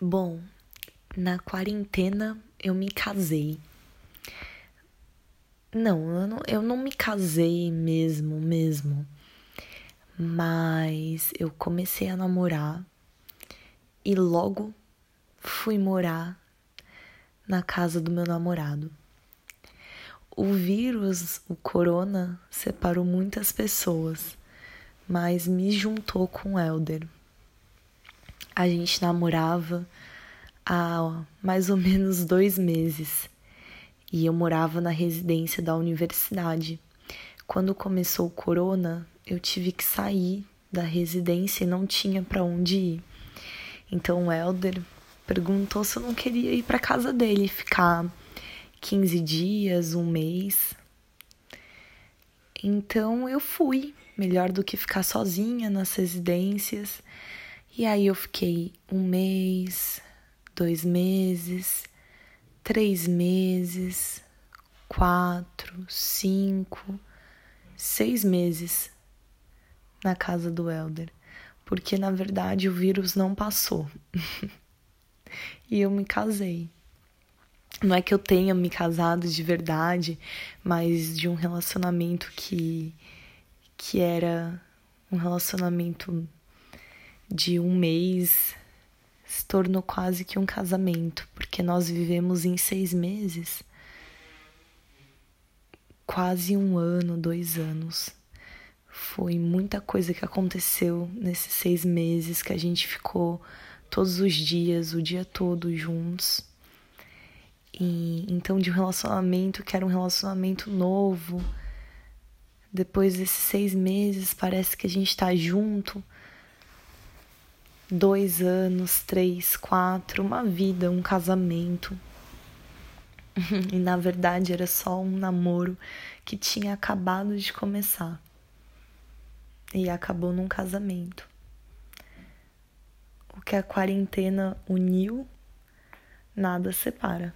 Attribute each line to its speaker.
Speaker 1: Bom, na quarentena eu me casei. Não, eu não, eu não me casei mesmo, mesmo. Mas eu comecei a namorar e logo fui morar na casa do meu namorado. O vírus, o corona, separou muitas pessoas, mas me juntou com o Elder. A gente namorava há mais ou menos dois meses e eu morava na residência da universidade. Quando começou o corona, eu tive que sair da residência e não tinha para onde ir. Então o Elder perguntou se eu não queria ir para casa dele ficar 15 dias, um mês. Então eu fui, melhor do que ficar sozinha nas residências. E aí eu fiquei um mês, dois meses, três meses, quatro, cinco, seis meses na casa do Elder, porque na verdade o vírus não passou. e eu me casei. Não é que eu tenha me casado de verdade, mas de um relacionamento que que era um relacionamento de um mês se tornou quase que um casamento, porque nós vivemos em seis meses, quase um ano, dois anos. Foi muita coisa que aconteceu nesses seis meses que a gente ficou todos os dias, o dia todo juntos. E então de um relacionamento que era um relacionamento novo, depois desses seis meses parece que a gente tá junto dois anos, três, quatro, uma vida, um casamento. e na verdade era só um namoro que tinha acabado de começar e acabou num casamento. O que a quarentena uniu, nada separa.